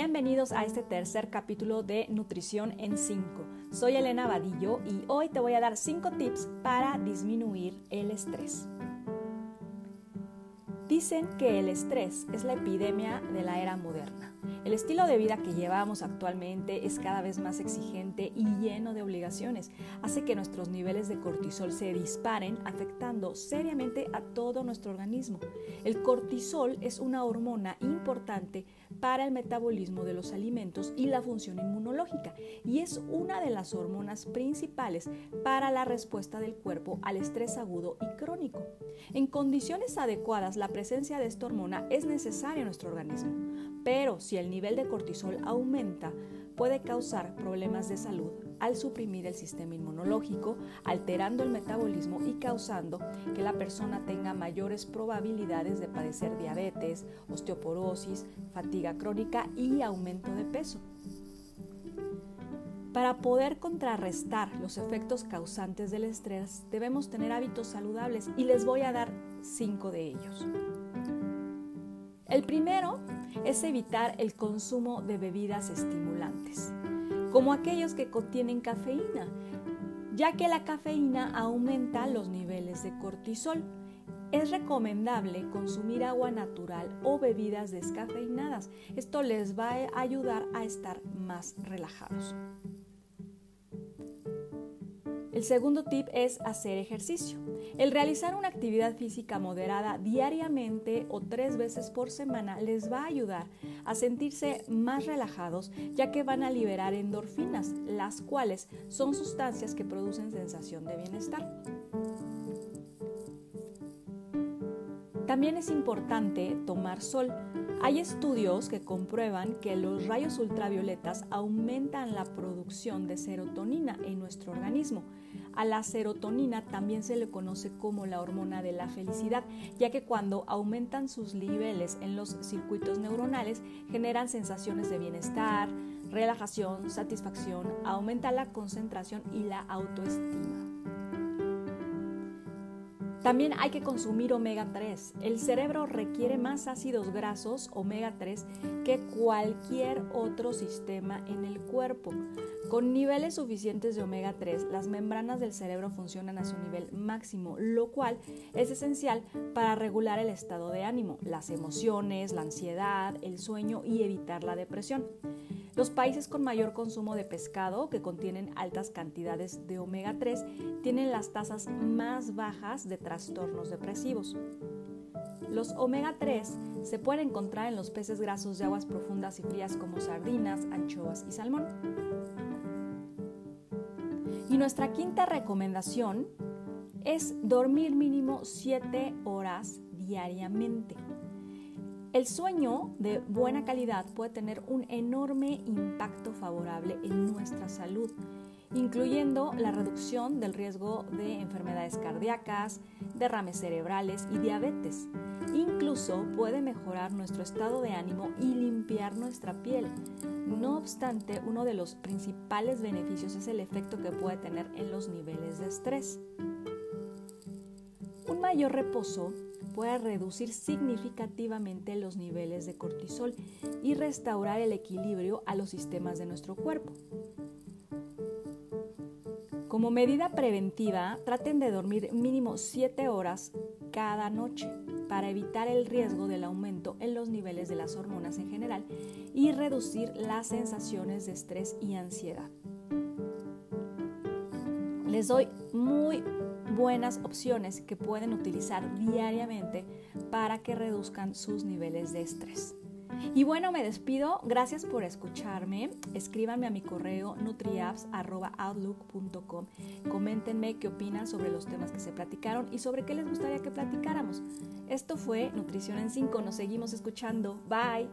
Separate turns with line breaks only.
Bienvenidos a este tercer capítulo de Nutrición en 5. Soy Elena Vadillo y hoy te voy a dar 5 tips para disminuir el estrés. Dicen que el estrés es la epidemia de la era moderna. El estilo de vida que llevamos actualmente es cada vez más exigente y lleno de obligaciones. Hace que nuestros niveles de cortisol se disparen, afectando seriamente a todo nuestro organismo. El cortisol es una hormona importante para el metabolismo de los alimentos y la función inmunológica y es una de las hormonas principales para la respuesta del cuerpo al estrés agudo y crónico. En condiciones adecuadas, la presencia de esta hormona es necesaria en nuestro organismo, pero si el nivel de cortisol aumenta, puede causar problemas de salud al suprimir el sistema inmunológico, alterando el metabolismo y causando que la persona tenga mayores probabilidades de padecer diabetes, osteoporosis, fatiga crónica y aumento de peso. Para poder contrarrestar los efectos causantes del estrés, debemos tener hábitos saludables y les voy a dar cinco de ellos. El primero es evitar el consumo de bebidas estimulantes, como aquellos que contienen cafeína, ya que la cafeína aumenta los niveles de cortisol. Es recomendable consumir agua natural o bebidas descafeinadas. Esto les va a ayudar a estar más relajados. El segundo tip es hacer ejercicio. El realizar una actividad física moderada diariamente o tres veces por semana les va a ayudar a sentirse más relajados ya que van a liberar endorfinas, las cuales son sustancias que producen sensación de bienestar. También es importante tomar sol. Hay estudios que comprueban que los rayos ultravioletas aumentan la producción de serotonina en nuestro organismo. A la serotonina también se le conoce como la hormona de la felicidad, ya que cuando aumentan sus niveles en los circuitos neuronales generan sensaciones de bienestar, relajación, satisfacción, aumenta la concentración y la autoestima. También hay que consumir omega 3. El cerebro requiere más ácidos grasos omega 3 que cualquier otro sistema en el cuerpo. Con niveles suficientes de omega 3, las membranas del cerebro funcionan a su nivel máximo, lo cual es esencial para regular el estado de ánimo, las emociones, la ansiedad, el sueño y evitar la depresión. Los países con mayor consumo de pescado, que contienen altas cantidades de omega 3, tienen las tasas más bajas de trastornos depresivos. Los omega 3 se pueden encontrar en los peces grasos de aguas profundas y frías como sardinas, anchoas y salmón. Y nuestra quinta recomendación es dormir mínimo 7 horas diariamente. El sueño de buena calidad puede tener un enorme impacto favorable en nuestra salud, incluyendo la reducción del riesgo de enfermedades cardíacas, derrames cerebrales y diabetes. Incluso puede mejorar nuestro estado de ánimo y limpiar nuestra piel. No obstante, uno de los principales beneficios es el efecto que puede tener en los niveles de estrés. Un mayor reposo puede reducir significativamente los niveles de cortisol y restaurar el equilibrio a los sistemas de nuestro cuerpo. Como medida preventiva, traten de dormir mínimo 7 horas cada noche para evitar el riesgo del aumento en los niveles de las hormonas en general y reducir las sensaciones de estrés y ansiedad. Les doy muy buenas opciones que pueden utilizar diariamente para que reduzcan sus niveles de estrés. Y bueno, me despido. Gracias por escucharme. Escríbanme a mi correo nutriapps.outlook.com. Coméntenme qué opinan sobre los temas que se platicaron y sobre qué les gustaría que platicáramos. Esto fue Nutrición en 5. Nos seguimos escuchando. Bye.